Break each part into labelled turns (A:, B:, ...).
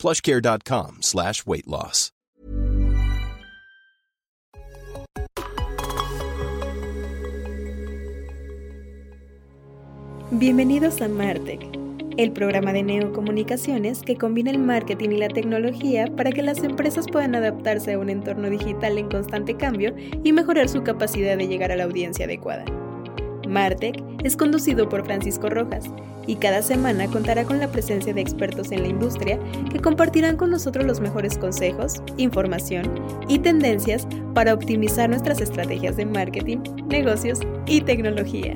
A: plushcare.com slash weight loss.
B: Bienvenidos a Martech, el programa de neocomunicaciones que combina el marketing y la tecnología para que las empresas puedan adaptarse a un entorno digital en constante cambio y mejorar su capacidad de llegar a la audiencia adecuada. Martech es conducido por Francisco Rojas y cada semana contará con la presencia de expertos en la industria que compartirán con nosotros los mejores consejos, información y tendencias para optimizar nuestras estrategias de marketing, negocios y tecnología.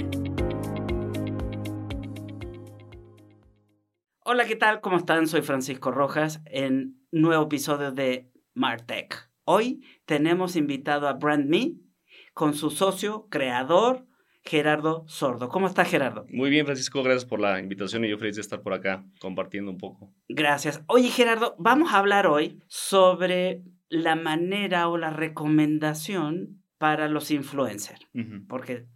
C: Hola, ¿qué tal? ¿Cómo están? Soy Francisco Rojas en nuevo episodio de Martech. Hoy tenemos invitado a Brand Me con su socio, creador, Gerardo Sordo. ¿Cómo está Gerardo?
D: Muy bien, Francisco, gracias por la invitación y yo feliz de estar por acá compartiendo un poco.
C: Gracias. Oye, Gerardo, vamos a hablar hoy sobre la manera o la recomendación para los influencers, porque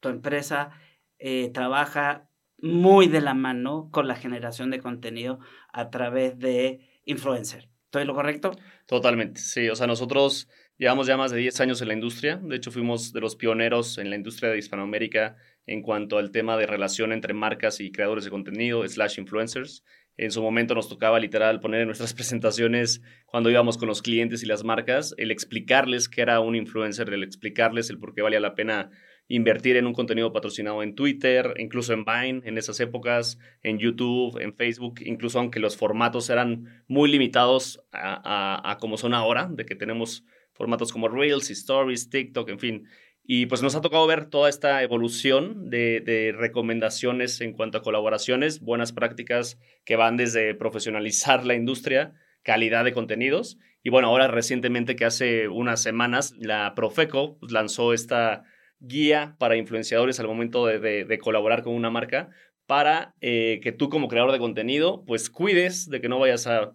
C: tu empresa eh, trabaja muy de la mano con la generación de contenido a través de influencers. ¿Estoy lo correcto?
D: Totalmente, sí. O sea, nosotros Llevamos ya más de 10 años en la industria. De hecho, fuimos de los pioneros en la industria de Hispanoamérica en cuanto al tema de relación entre marcas y creadores de contenido, slash influencers. En su momento nos tocaba literal poner en nuestras presentaciones cuando íbamos con los clientes y las marcas, el explicarles qué era un influencer, el explicarles el por qué valía la pena invertir en un contenido patrocinado en Twitter, incluso en Vine en esas épocas, en YouTube, en Facebook, incluso aunque los formatos eran muy limitados a, a como son ahora, de que tenemos formatos como Reels, Stories, TikTok, en fin. Y pues nos ha tocado ver toda esta evolución de, recomendaciones en cuanto a colaboraciones, buenas prácticas que van desde profesionalizar la industria, calidad de contenidos. Y bueno, ahora recientemente que hace unas semanas la Profeco lanzó esta guía para influenciadores al momento de, colaborar con una marca para eh, que tú como creador de contenido pues cuides de que no vayas a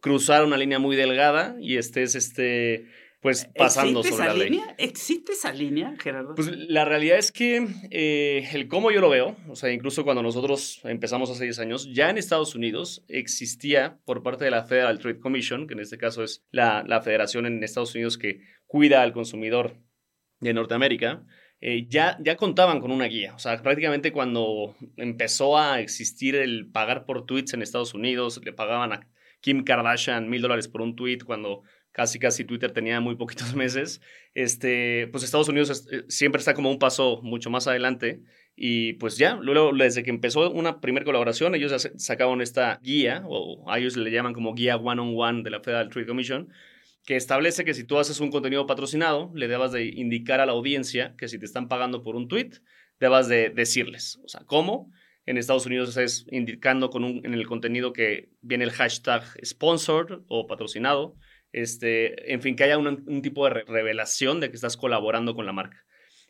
D: cruzar una línea muy delgada y estés este pues pasando
C: sobre
D: la
C: ley. ¿Existe esa línea, Gerardo?
D: Pues la realidad es que eh, el cómo yo lo veo, o sea, incluso cuando nosotros empezamos hace 10 años, ya en Estados Unidos existía por parte de la Federal Trade Commission, que en este caso es la, la federación en Estados Unidos que cuida al consumidor de Norteamérica, eh, ya, ya contaban con una guía. O sea, prácticamente cuando empezó a existir el pagar por tweets en Estados Unidos, le pagaban a Kim Kardashian mil dólares por un tweet cuando casi casi Twitter tenía muy poquitos meses, este, pues Estados Unidos eh, siempre está como un paso mucho más adelante y pues ya, luego desde que empezó una primera colaboración, ellos sacaron esta guía, o a ellos le llaman como guía one-on-one de la Federal Trade Commission, que establece que si tú haces un contenido patrocinado, le debas de indicar a la audiencia que si te están pagando por un tweet, debas de decirles, o sea, ¿cómo? En Estados Unidos es indicando con un, en el contenido que viene el hashtag sponsored o patrocinado este, en fin, que haya un, tipo de revelación de que estás colaborando con la marca.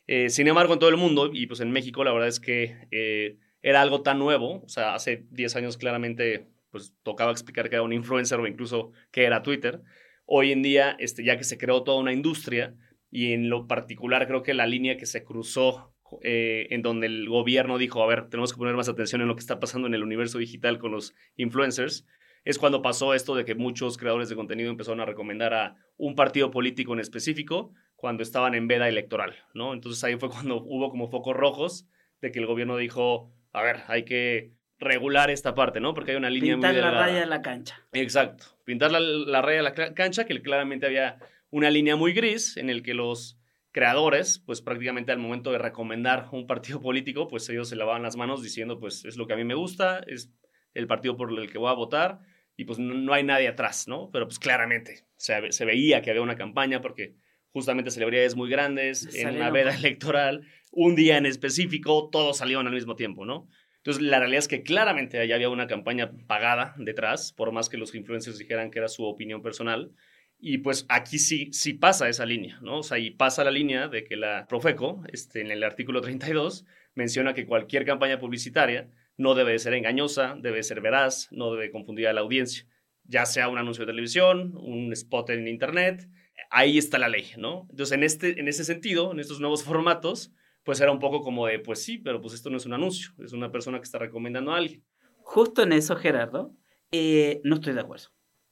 D: Eh, sin embargo, en todo el mundo, y pues en México, la verdad es que eh, era algo tan nuevo, o sea, hace 10 años claramente pues tocaba explicar que era un influencer o incluso que era Twitter. Hoy en día, este, ya que se creó toda una industria, y en lo particular creo que la línea que se cruzó eh, en donde el gobierno dijo, a ver, tenemos que poner más atención en lo que está pasando en el universo digital con los influencers, es cuando pasó esto de que muchos creadores de contenido empezaron a recomendar a un partido político en específico cuando estaban en veda electoral, ¿no? Entonces ahí fue cuando hubo como focos rojos de que el gobierno dijo, a ver, hay que regular esta parte, ¿no? Porque hay una línea
C: Pintar
D: muy
C: la raya de la cancha.
D: Exacto, pintar la, la raya de la cancha, que claramente había una línea muy gris en el que los creadores, pues prácticamente al momento de recomendar un partido político, pues ellos se lavaban las manos diciendo, pues es lo que a mí me gusta, es el partido por el que voy a votar, y pues no, hay nadie atrás, ¿no? Pero pues claramente se, se veía que había una campaña porque justamente celebridades muy grandes, en una veda electoral, un día en específico, todos salieron al mismo tiempo, ¿no? Entonces, la realidad es que claramente allá había una campaña pagada detrás, por más que los influencers dijeran que era su opinión personal. Y pues aquí sí, sí pasa esa línea, ¿no? O sea, y pasa la línea de que la Profeco, este, en el artículo 32, menciona que cualquier campaña publicitaria no debe ser engañosa, debe ser veraz, no debe confundir a la audiencia, ya sea un anuncio de televisión, un spot en internet, ahí está la ley, ¿no? Entonces, en, este, en ese sentido, en estos nuevos formatos, pues era un poco como de, pues sí, pero pues esto no es un anuncio, es una persona que está recomendando a alguien.
C: Justo en eso, Gerardo, eh, no estoy de acuerdo.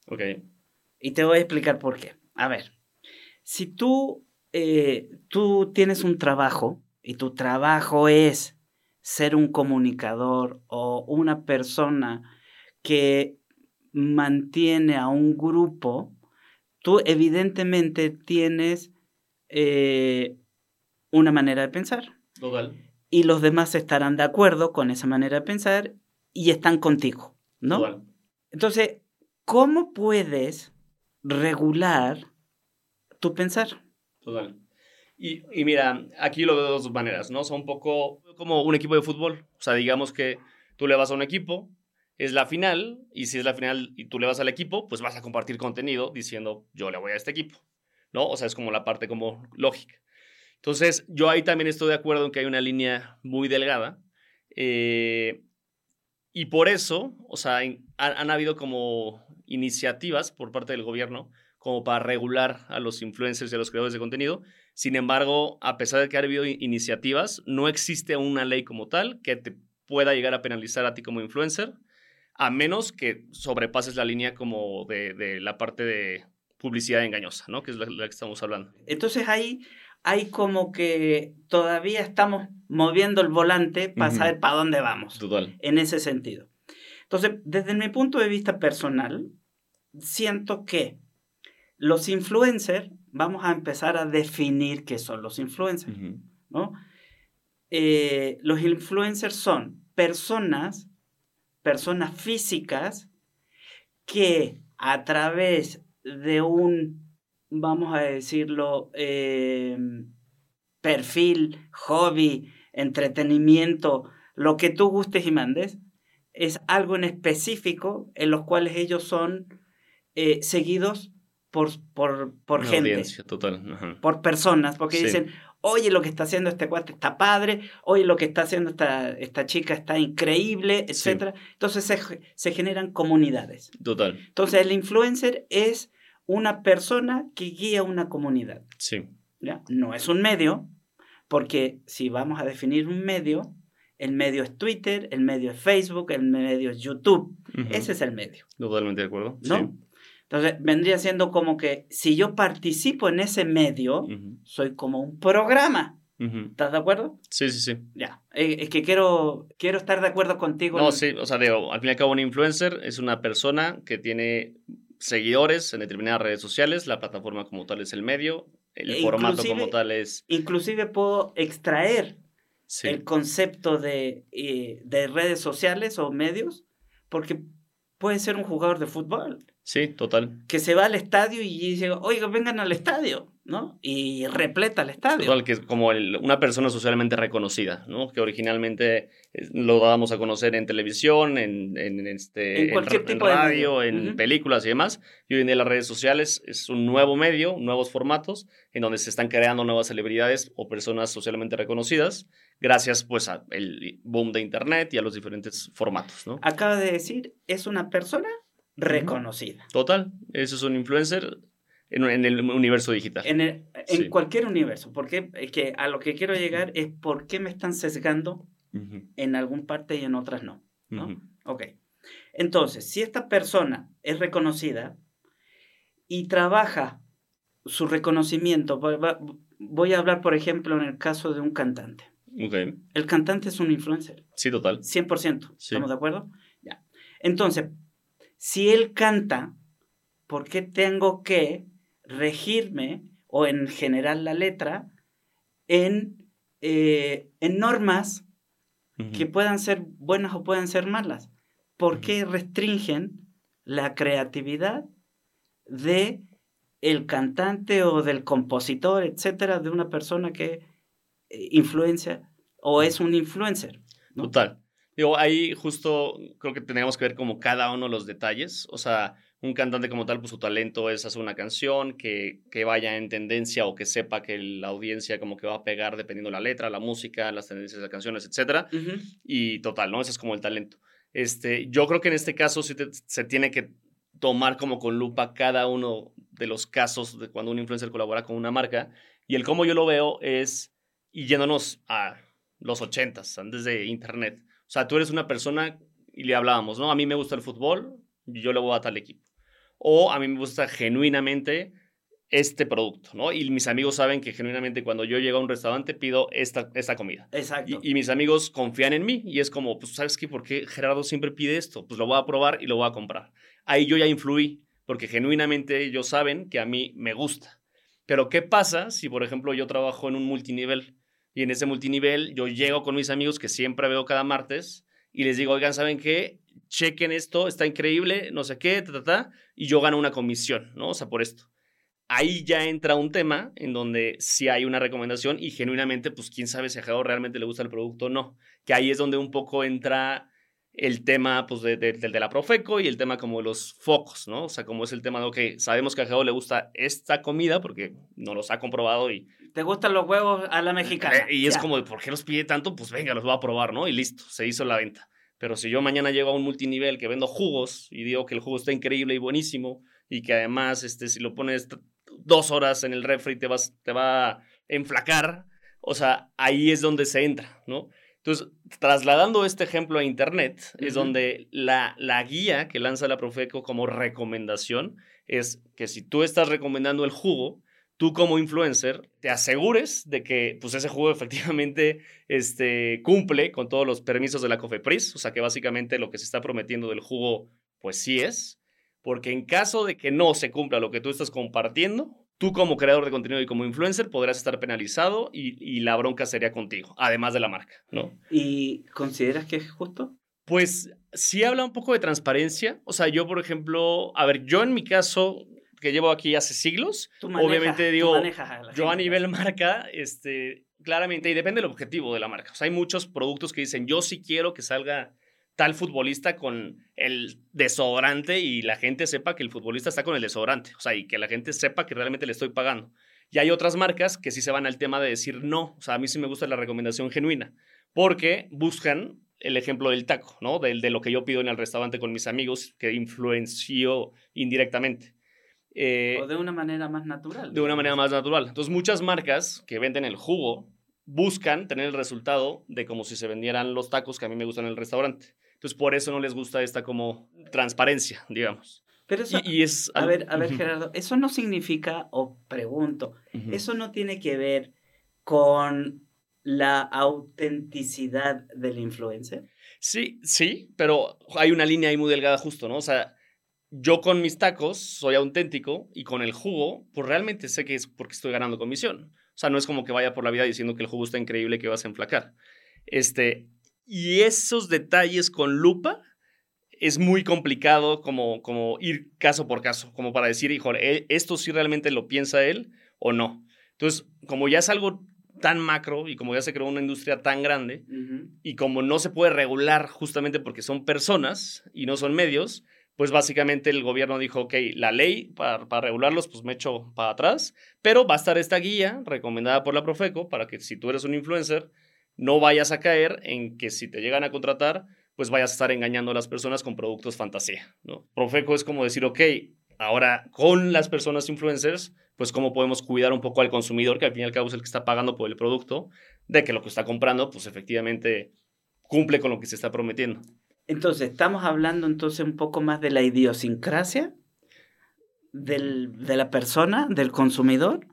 D: Ok.
C: Y te voy a explicar por qué. A ver, si tú, eh, tú tienes un trabajo y tu trabajo es ser un comunicador o una persona que mantiene a un grupo, tú evidentemente tienes eh, una manera de pensar.
D: Total.
C: Y los demás estarán de acuerdo con esa manera de pensar y están contigo, ¿no?
D: Total.
C: Entonces, ¿cómo puedes regular tu pensar?
D: Total. Y, y, mira, aquí lo veo de dos maneras, ¿no? Son un poco como un equipo de fútbol. O sea, digamos que tú le vas a un equipo, es la final, y si es la final y tú le vas al equipo, pues vas a compartir contenido diciendo, yo le voy a este equipo, ¿no? O sea, es como la parte como lógica. Entonces, yo ahí también estoy de acuerdo en que hay una línea muy delgada. Eh, y por eso, o sea, han, han, habido como iniciativas por parte del gobierno como para regular a los influencers y a los creadores de contenido. Sin embargo, a pesar de que ha habido iniciativas, no existe una ley como tal que te pueda llegar a penalizar a ti como influencer, a menos que sobrepases la línea como de, de la parte de publicidad engañosa, ¿no? Que es la, la que estamos hablando.
C: Entonces ahí hay como que todavía estamos moviendo el volante para uh -huh. saber para dónde vamos.
D: Total.
C: En ese sentido. Entonces, desde mi punto de vista personal, siento que los influencers, vamos a empezar a definir qué son los influencers, uh -huh. ¿no? Eh, los influencers son personas, personas físicas que a través de un vamos a decirlo, eh, perfil, hobby, entretenimiento, lo que tú gustes y mandes, es algo en específico en los cuales ellos son eh, seguidos por, por, por
D: Una
C: gente.
D: Audiencia, total. Ajá.
C: Por personas, porque sí. dicen, oye, lo que está haciendo este cuate está padre, oye, lo que está haciendo esta, esta chica está increíble, etc. Sí. Entonces se, se generan comunidades.
D: Total.
C: Entonces el influencer es una persona que guía una comunidad.
D: Sí.
C: ¿ya? No es un medio, porque si vamos a definir un medio, el medio es Twitter, el medio es Facebook, el medio es YouTube. Uh -huh. Ese es el medio.
D: Totalmente de acuerdo.
C: ¿No? Sí. Entonces, vendría siendo como que si yo participo en ese medio, uh -huh. soy como un programa. Uh -huh. ¿Estás de acuerdo?
D: Sí, sí, sí.
C: Ya. Eh, es que quiero, quiero estar de acuerdo contigo.
D: No, en... sí, o sea, digo, al fin y al cabo, un influencer es una persona que tiene seguidores en determinadas redes sociales, la plataforma como tal es el medio, el e formato como tal es...
C: Inclusive puedo extraer sí. el concepto de, eh, de redes sociales o medios, porque puede ser un jugador de fútbol.
D: Sí, total.
C: Que se va al estadio y dice, oiga, vengan al estadio, ¿no? Y repleta el estadio.
D: Total, que es como el, una persona socialmente reconocida, ¿no? Que originalmente lo dábamos a conocer en televisión, en, en, este,
C: en, cualquier
D: en,
C: tipo
D: en radio,
C: de
D: en uh -huh. películas y demás. Y hoy en día las redes sociales es un nuevo medio, nuevos formatos, en donde se están creando nuevas celebridades o personas socialmente reconocidas, gracias pues al boom de Internet y a los diferentes formatos, ¿no?
C: Acaba de decir, es una persona reconocida.
D: Total, eso es un influencer en, en el universo digital.
C: En, el, en sí. cualquier universo, porque es que a lo que quiero llegar es por qué me están sesgando uh -huh. en algún parte y en otras no. ¿no? Uh -huh. Ok. Entonces, si esta persona es reconocida y trabaja su reconocimiento, voy a hablar, por ejemplo, en el caso de un cantante.
D: Okay.
C: El cantante es un influencer.
D: Sí, total.
C: 100%. Sí. ¿Estamos de acuerdo? Ya. Entonces, si él canta, ¿por qué tengo que regirme o en general la letra en, eh, en normas uh -huh. que puedan ser buenas o puedan ser malas? ¿Por qué uh -huh. restringen la creatividad de el cantante o del compositor, etcétera, de una persona que eh, influencia o es un influencer?
D: ¿no? Total. Digo, ahí justo creo que tenemos que ver como cada uno de los detalles. O sea, Un cantante como tal, pues su talento es hacer una canción que, que vaya en tendencia o que sepa que la audiencia como que va a pegar dependiendo la letra, la música, las tendencias de canciones, etc. Y total, ¿no? Ese es como el talento. Este, yo creo que en este caso sí se tiene que tomar como con lupa cada uno de los casos de cuando un influencer colabora con una marca. Y el cómo yo lo veo es, y yéndonos a los ochentas, antes de Internet. O sea, tú eres una persona, y le hablábamos, ¿no? A mí me gusta el fútbol, y yo le voy a tal equipo o a mí me gusta genuinamente este producto, ¿no? Y mis amigos saben que genuinamente cuando yo llego a un restaurante pido esta, esta comida.
C: Exacto.
D: Y, mis amigos confían en mí y es como, pues, ¿sabes qué? ¿Por qué Gerardo siempre pide esto? Pues lo voy a probar y lo voy a comprar. Ahí yo ya influí, porque genuinamente ellos saben que a mí me gusta. Pero ¿qué pasa si, por ejemplo, yo trabajo en un multinivel y en ese multinivel yo llego con mis amigos que siempre veo cada martes y les digo, oigan, ¿saben qué? chequen esto, está increíble, no sé qué, ta, ta, ta, y yo gano una comisión, ¿no? O sea, por esto. Ahí ya entra un tema en donde sí hay una recomendación y genuinamente, pues quién sabe si a Jao realmente le gusta el producto o no. Que ahí es donde un poco entra el tema pues, de, de, la Profeco y el tema como los focos, ¿no? O sea, como es el tema de, ok, sabemos que a Jao le gusta esta comida porque no los ha comprobado y...
C: ¿Te gustan los huevos a la mexicana?
D: Eh, y es como, ¿por qué los pide tanto? Pues venga, los voy a probar, ¿no? Y listo, se hizo la venta. Pero si yo mañana llego a un multinivel que vendo jugos y digo que el jugo está increíble y buenísimo y que además este, si lo pones dos horas en el refri te, vas, te va a enflacar, o sea, ahí es donde se entra, ¿no? Entonces, trasladando este ejemplo a Internet, es donde la, la guía que lanza la Profeco como recomendación es que si tú estás recomendando el jugo, tú como influencer te asegures de que pues ese juego efectivamente este, cumple con todos los permisos de la COFEPRIS, o sea que básicamente lo que se está prometiendo del jugo pues sí es, porque en caso de que no se cumpla lo que tú estás compartiendo, tú como creador de contenido y como influencer podrás estar penalizado y, y la bronca sería contigo, además de la marca, ¿no?
C: ¿Y consideras que es justo?
D: Pues sí habla un poco de transparencia. O sea, yo, por ejemplo, a ver, yo en mi caso, que llevo aquí hace siglos. Obviamente digo, yo a nivel marca, este, claramente, y depende del objetivo de la marca. O sea, hay muchos productos que dicen, yo sí quiero que salga tal futbolista con el desodorante y la gente sepa que el futbolista está con el desodorante. O sea, y que la gente sepa que realmente le estoy pagando. Y hay otras marcas que sí se van al tema de decir no. O sea, a mí sí me gusta la recomendación genuina. Porque buscan el ejemplo del taco, ¿no? De, de lo que yo pido en el restaurante con mis amigos, que influenció indirectamente.
C: Eh, o de una manera más natural.
D: De una manera más natural. Entonces, muchas marcas que venden el jugo buscan tener el resultado de como si se vendieran los tacos que a mí me gustan en el restaurante. Entonces, por eso no les gusta esta como transparencia, digamos.
C: Pero eso, y, es, a ver, a ver, Gerardo, eso no significa, o pregunto, eso no tiene que ver con la autenticidad del influencer.
D: Sí, sí, pero hay una línea ahí muy delgada justo, ¿no? O sea, yo con mis tacos soy auténtico y con el jugo, pues realmente sé que es porque estoy ganando comisión. O sea, no es como que vaya por la vida diciendo que el jugo está increíble que vas a enflacar. Este, y esos detalles con lupa es muy complicado como, como ir caso por caso, como para decir, hijo, e, esto sí realmente lo piensa él o no. Entonces, como ya es algo tan macro y como ya se creó una industria tan grande y como no se puede regular justamente porque son personas y no son medios, pues básicamente el gobierno dijo, ok, la ley para, regularlos, pues me echo para atrás, pero va a estar esta guía recomendada por la Profeco para que si tú eres un influencer, no vayas a caer en que si te llegan a contratar, pues vayas a estar engañando a las personas con productos fantasía, ¿no? Profeco es como decir, ok, ahora con las personas influencers, pues cómo podemos cuidar un poco al consumidor, que al fin y al cabo es el que está pagando por el producto, de que lo que está comprando, pues efectivamente cumple con lo que se está prometiendo.
C: Entonces, estamos hablando entonces un poco más de la idiosincrasia del, de la persona, del consumidor,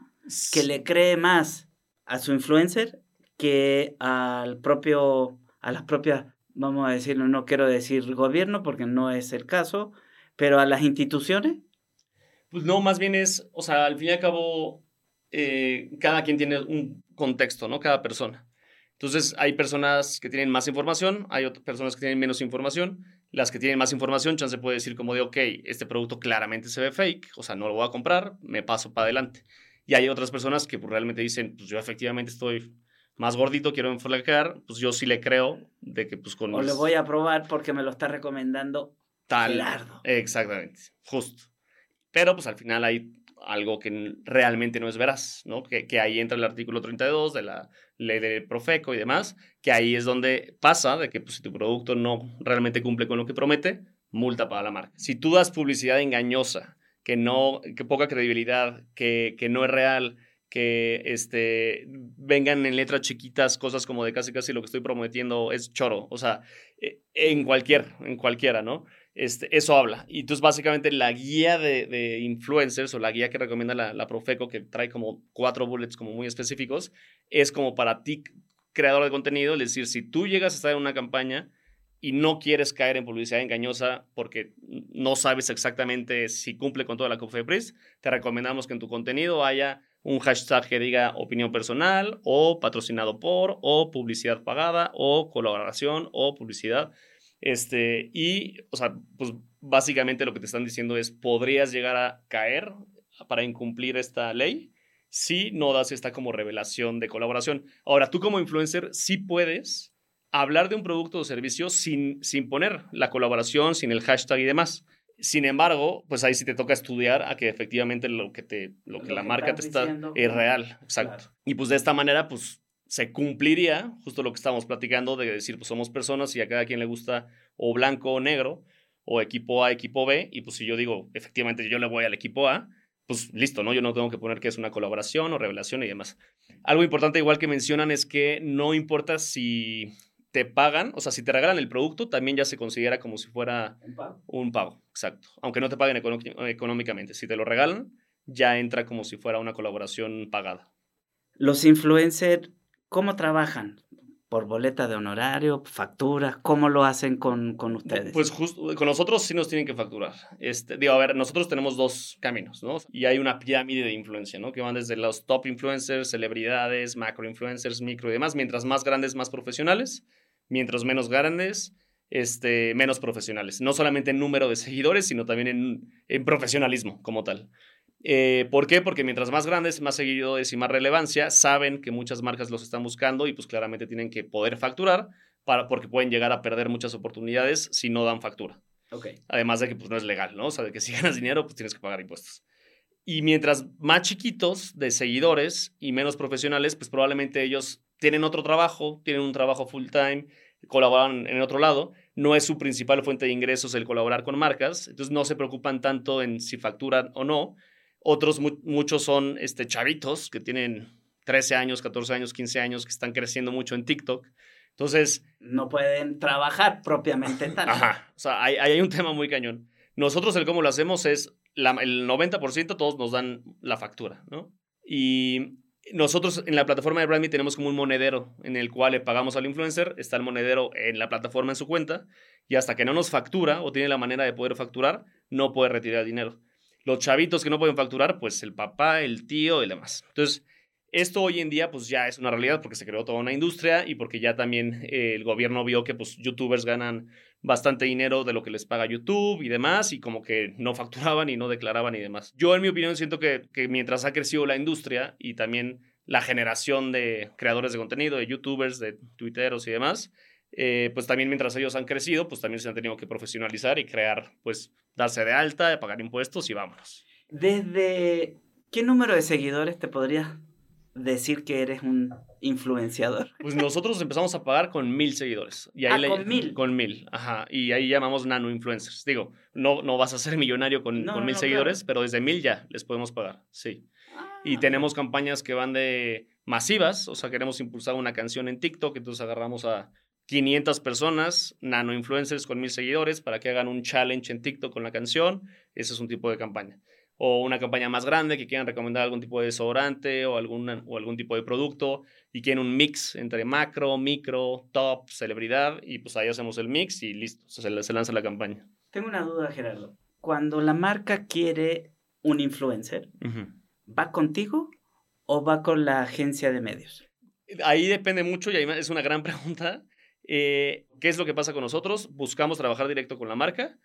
C: que le cree más a su influencer que al propio, a las propias, vamos a decirlo, no quiero decir gobierno porque no es el caso, pero a las instituciones.
D: Pues no, más bien es, o sea, al fin y al cabo, eh, cada quien tiene un contexto, ¿no? Cada persona. Entonces, hay personas que tienen más información, hay otras personas que tienen menos información. Las que tienen más información, chance puede decir como de, ok, este producto claramente se ve fake, o sea, no lo voy a comprar, me paso para adelante. Y hay otras personas que pues, realmente dicen, pues yo efectivamente estoy más gordito, quiero enflacar, pues yo sí le creo de que pues con...
C: O le voy a probar porque me lo está recomendando
D: Tal.
C: Gerardo.
D: Exactamente, justo. Pero pues al final hay algo que realmente no es veraz, ¿no? Que, que, ahí entra el artículo 32 de la ley de Profeco y demás, que ahí es donde pasa de que pues, si tu producto no realmente cumple con lo que promete, multa para la marca. Si tú das publicidad engañosa, que no, que poca credibilidad, que, que no es real, que este, vengan en letras chiquitas cosas como de casi casi lo que estoy prometiendo es choro, o sea, e, en cualquier, en cualquiera, ¿no? Este, eso habla. Y entonces básicamente la guía de, influencers o la guía que recomienda la, la, Profeco, que trae como cuatro bullets como muy específicos, es como para ti, creador de contenido, es decir, si tú llegas a estar en una campaña y no quieres caer en publicidad engañosa porque no sabes exactamente si cumple con toda la COFEPRIS, te recomendamos que en tu contenido haya un hashtag que diga opinión personal o patrocinado por o publicidad pagada o colaboración o publicidad. Este, y, o sea, pues básicamente lo que te están diciendo es, podrías llegar a caer para incumplir esta ley si no das esta como revelación de colaboración. Ahora, tú como influencer sí puedes hablar de un producto o servicio sin, sin poner la colaboración, sin el hashtag y demás. Sin embargo, pues ahí sí te toca estudiar a que efectivamente lo que, te, lo que lo la que marca te está es real, exacto. Claro. Y pues de esta manera, pues se cumpliría justo lo que estamos platicando de decir, pues somos personas y a cada quien le gusta o blanco o negro, o equipo A, equipo B, y pues si yo digo, efectivamente yo le voy al equipo A, pues listo, ¿no? Yo no tengo que poner que es una colaboración o revelación y demás. Algo importante igual que mencionan es que no importa si te pagan, o sea, si te regalan el producto, también ya se considera como si fuera
C: un pago.
D: Un pago, exacto. Aunque no te paguen económicamente. Si te lo regalan, ya entra como si fuera una colaboración pagada.
C: Los influencers, ¿cómo trabajan? ¿Por boleta de honorario, factura? ¿Cómo lo hacen con, con ustedes?
D: Pues justo, con nosotros sí nos tienen que facturar. Este, digo, a ver, nosotros tenemos dos caminos, ¿no? Y hay una pirámide de influencia, ¿no? Que van desde los top influencers, celebridades, macro influencers, micro y demás. Mientras más grandes, más profesionales mientras menos grandes, este, menos profesionales. No solamente en número de seguidores, sino también en, en profesionalismo como tal. Eh, ¿Por qué? Porque mientras más grandes, más seguidores y más relevancia, saben que muchas marcas los están buscando y pues claramente tienen que poder facturar para, porque pueden llegar a perder muchas oportunidades si no dan factura.
C: Okay.
D: Además de que pues no es legal, ¿no? O sea, de que si ganas dinero, pues tienes que pagar impuestos. Y mientras más chiquitos de seguidores y menos profesionales, pues probablemente ellos tienen otro trabajo, tienen un trabajo full time, colaboran en otro lado. No es su principal fuente de ingresos el colaborar con marcas, entonces no se preocupan tanto en si facturan o no. Otros, muchos son este, chavitos que tienen 13 años, 14 años, 15 años, que están creciendo mucho en TikTok. Entonces...
C: No pueden trabajar propiamente tal.
D: Ajá, o sea, hay, hay un tema muy cañón. Nosotros el cómo lo hacemos es, la, el 90% todos nos dan la factura, ¿no? Y nosotros en la plataforma de Brandme tenemos como un monedero en el cual le pagamos al influencer, está el monedero en la plataforma en su cuenta y hasta que no nos factura o tiene la manera de poder facturar, no puede retirar el dinero. Los chavitos que no pueden facturar, pues el papá, el tío y demás. Entonces, esto hoy en día pues ya es una realidad porque se creó toda una industria y porque ya también eh, el gobierno vio que pues youtubers ganan bastante dinero de lo que les paga YouTube y demás, y como que no facturaban y no declaraban y demás. Yo, en mi opinión, siento que, que mientras ha crecido la industria y también la generación de creadores de contenido, de YouTubers, de Twitteros y demás, eh, pues también mientras ellos han crecido, pues también se han tenido que profesionalizar y crear, pues darse de alta, pagar impuestos y vámonos.
C: ¿Desde qué número de seguidores te podrías decir que eres un influenciador?
D: Pues nosotros empezamos a pagar con mil seguidores. Y ahí
C: ah, con mil.
D: Con mil, ajá. Y ahí llamamos nano influencers. Digo, no, no vas a ser millonario con, con mil seguidores, pero desde mil ya les podemos pagar, sí. y ah. tenemos campañas que van de masivas, o sea, queremos impulsar una canción en TikTok, entonces agarramos a 500 personas, nano influencers con mil seguidores, para que hagan un challenge en TikTok con la canción. Ese es un tipo de campaña o una campaña más grande que quieran recomendar algún tipo de desodorante o, alguna, o algún tipo de producto y quieren un mix entre macro, micro, top, celebridad y pues ahí hacemos el mix y listo, se, se lanza la campaña.
C: Tengo una duda, Gerardo. Cuando la marca quiere un influencer, ¿va contigo o va con la agencia de medios?
D: Ahí depende mucho y ahí es una gran pregunta. Eh, ¿Qué es lo que pasa con nosotros? Buscamos trabajar directo con la marca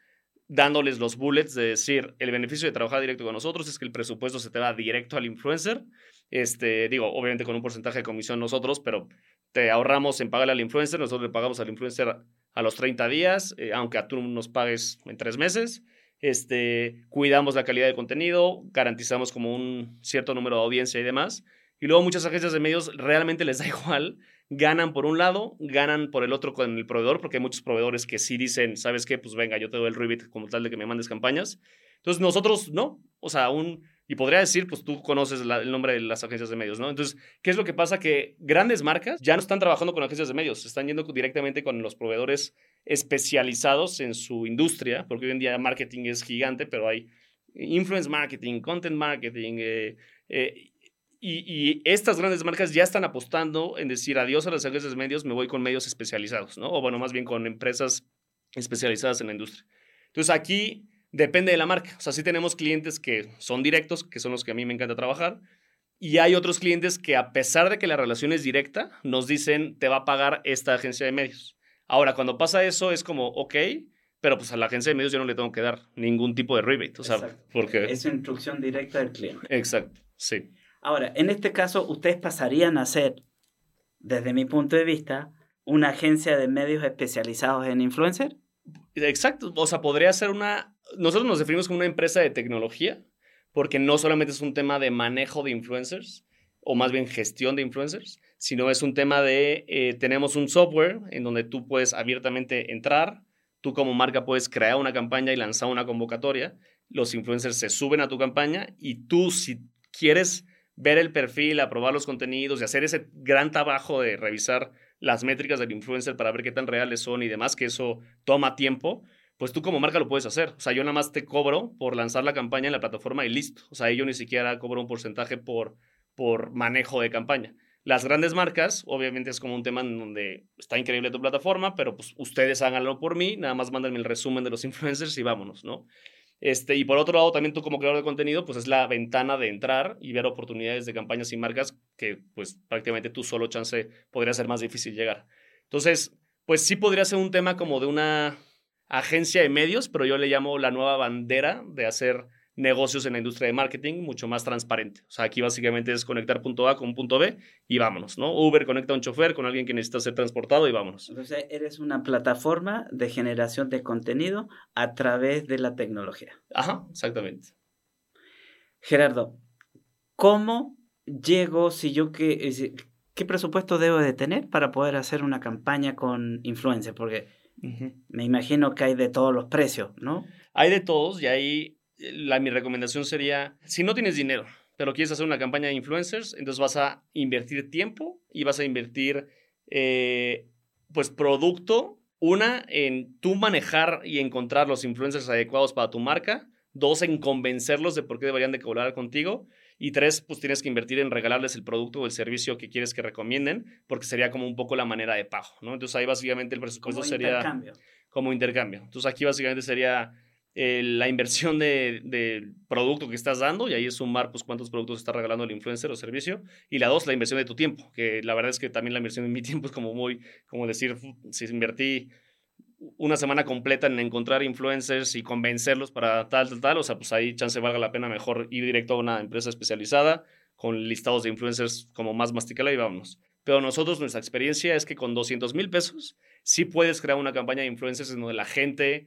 D: dándoles los bullets de decir, el beneficio de trabajar directo con nosotros es que el presupuesto se te va directo al influencer. Este, digo, obviamente con un porcentaje de comisión nosotros, pero te ahorramos en pagarle al influencer, nosotros le pagamos al influencer a los 30 días, eh, aunque a tú nos pagues en tres meses. Este, cuidamos la calidad del contenido, garantizamos como un cierto número de audiencia y demás. Y luego muchas agencias de medios realmente les da igual, ganan por un lado, ganan por el otro con el proveedor, porque hay muchos proveedores que sí dicen, ¿sabes qué? Pues venga, yo te doy el rebate como tal de que me mandes campañas. Entonces nosotros no, o sea, un, y podría decir, pues tú conoces el nombre de las agencias de medios, ¿no? Entonces, ¿qué es lo que pasa? Que grandes marcas ya no están trabajando con agencias de medios, están yendo directamente con los proveedores especializados en su industria, porque hoy en día marketing es gigante, pero hay influence marketing, content marketing, eh, eh, y, y, estas grandes marcas ya están apostando en decir adiós a las agencias de medios, me voy con medios especializados, ¿no? O bueno, más bien con empresas especializadas en la industria. Entonces aquí Depende de la marca. O sea, sí tenemos clientes que son directos, que son los que a mí me encanta trabajar. Y hay otros clientes que a pesar de que la relación es directa, nos dicen, te va a pagar esta agencia de medios. Ahora, cuando pasa eso, es como, ok, pero pues a la agencia de medios yo no le tengo que dar ningún tipo de rebate. O sea, porque...
C: Es instrucción directa del cliente.
D: Exacto, sí.
C: Ahora, en este caso, ustedes pasarían a ser, desde mi punto de vista, una agencia de medios especializados en influencer.
D: Exacto, o sea, podría ser una nosotros nos definimos como una empresa de tecnología porque no solamente es un tema de manejo de influencers o más bien gestión de influencers, sino es un tema de, eh, tenemos un software en donde tú puedes abiertamente entrar, tú como marca puedes crear una campaña y lanzar una convocatoria, los influencers se suben a tu campaña y tú si quieres ver el perfil, aprobar los contenidos y hacer ese gran trabajo de revisar las métricas del influencer para ver qué tan reales son y demás, que eso toma tiempo, pues tú como marca lo puedes hacer. O sea, yo nada más te cobro por lanzar la campaña en la plataforma y listo. O sea, yo ni siquiera cobro un porcentaje por, por manejo de campaña. Las grandes marcas, obviamente es como un tema en donde está increíble tu plataforma, pero pues ustedes háganlo por mí, nada más mándenme el resumen de los influencers y vámonos, ¿no? Este, y por otro lado, también tú como creador de contenido, pues es la ventana de entrar y ver oportunidades de campañas y marcas que pues prácticamente tú solo chance podría ser más difícil llegar. Entonces, pues sí podría ser un tema como de una agencia de medios, pero yo le llamo la nueva bandera de hacer negocios en la industria de marketing mucho más transparente. O sea, aquí básicamente es conectar punto A con punto B y vámonos, ¿no? Uber conecta a un chofer con alguien que necesita ser transportado y vámonos.
C: Entonces, eres una plataforma de generación de contenido a través de la tecnología.
D: Ajá, exactamente.
C: Gerardo, ¿cómo llego si yo que... ¿Qué presupuesto debo de tener para poder hacer una campaña con influencers? Porque me imagino que hay de todos los precios, ¿no?
D: Hay de todos y eh, la, mi recomendación sería, si no tienes dinero, pero quieres hacer una campaña de influencers, entonces vas a invertir tiempo y vas a invertir, eh, pues, producto. Una, en tú manejar y encontrar los influencers adecuados para tu marca. Dos, en convencerlos de por qué deberían de colaborar contigo. Y tres, pues tienes que invertir en regalarles el producto o el servicio que quieres que recomienden, porque sería como un poco la manera de pago, ¿no? Entonces ahí básicamente el presupuesto
C: como
D: sería
C: intercambio.
D: como intercambio. Entonces aquí básicamente sería eh, la inversión del de producto que estás dando y ahí es sumar pues cuántos productos está regalando el influencer o servicio. Y la dos, la inversión de tu tiempo, que la verdad es que también la inversión de mi tiempo es como muy, como decir, si invertí una semana completa en encontrar influencers y convencerlos para tal, tal, tal, o sea, pues ahí chance valga la pena mejor ir directo a una empresa especializada con listados de influencers como más masticala y vámonos. Pero nosotros, nuestra experiencia es que con 200 mil pesos sí puedes crear una campaña de influencers en donde la gente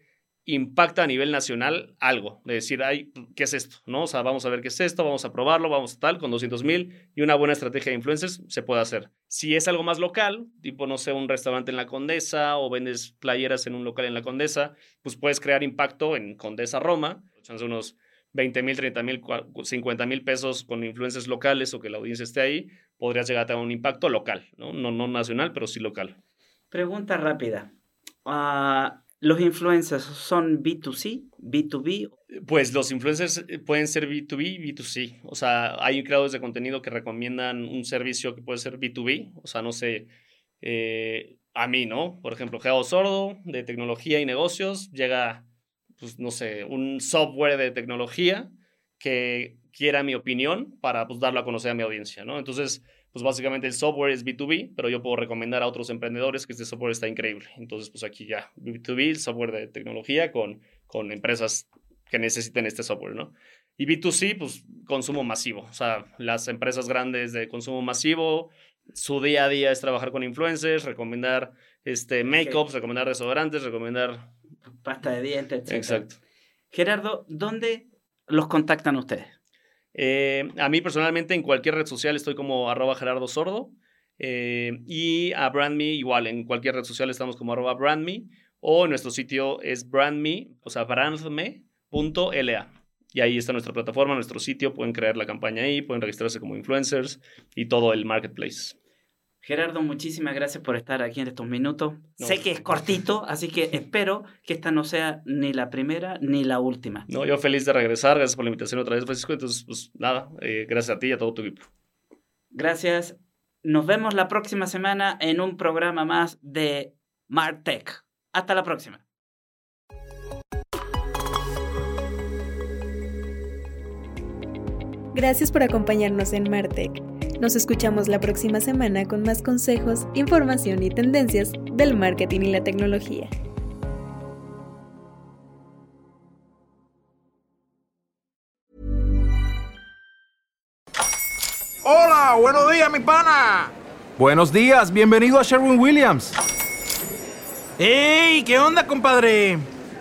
D: impacta a nivel nacional algo, de decir, ay, ¿qué es esto? ¿No? O sea, vamos a ver qué es esto, vamos a probarlo, vamos a tal, con 200 mil y una buena estrategia de influencers se puede hacer. Si es algo más local, tipo, no sé, un restaurante en la Condesa o vendes playeras en un local en la Condesa, pues puedes crear impacto en Condesa Roma, chance unos 20 mil, 30 mil, 50 mil pesos con influencers locales o que la audiencia esté ahí, podrías llegar a tener un impacto local, ¿no? No, no nacional, pero sí local.
C: Pregunta rápida. Uh, ¿Los influencers son B2C, B2B?
D: Pues los influencers eh, pueden ser B2B, B2C. O sea, hay creadores de contenido que recomiendan un servicio que puede ser B2B. O sea, no sé, eh, a mí, ¿no? Por ejemplo, Geo Sordo, de tecnología y negocios, llega, pues no sé, un software de tecnología que quiera mi opinión para pues darlo a conocer a mi audiencia, ¿no? Entonces, pues básicamente el software es B2B, pero yo puedo recomendar a otros emprendedores que este software está increíble. Entonces, pues aquí ya, B2B, software de tecnología con, con empresas que necesiten este software, ¿no? Y B2C, pues consumo masivo. O sea, las empresas grandes de consumo masivo, su día a día es trabajar con influencers, recomendar este, make-ups, recomendar desodorantes, recomendar...
C: Pasta de dientes, etc.
D: Exacto.
C: Gerardo, ¿dónde los contactan ustedes?
D: Eh, a mí personalmente en cualquier red social estoy como arroba Gerardo Sordo. Eh, y a BrandMe igual, en cualquier red social estamos como arroba BrandMe o nuestro sitio es brandme, o sea, brandme.la. Y ahí está nuestra plataforma, nuestro sitio, pueden crear la campaña ahí, pueden registrarse como influencers y todo el marketplace.
C: Gerardo, muchísimas gracias por estar aquí en estos minutos. Sé que es cortito, así que espero que esta no sea ni la primera ni la última.
D: No, yo feliz de regresar. Gracias por la invitación otra vez, Francisco. Entonces, pues nada, eh, gracias a ti y a todo tu equipo.
C: Gracias. Nos vemos la próxima semana en un programa más de MarTech. Hasta la próxima.
B: Gracias por acompañarnos en Martech. Nos escuchamos la próxima semana con más consejos, información y tendencias del marketing y la tecnología.
E: Hola, buenos días, mi pana.
F: Buenos días, bienvenido a Sherwin Williams.
E: ¡Ey! ¿Qué onda, compadre?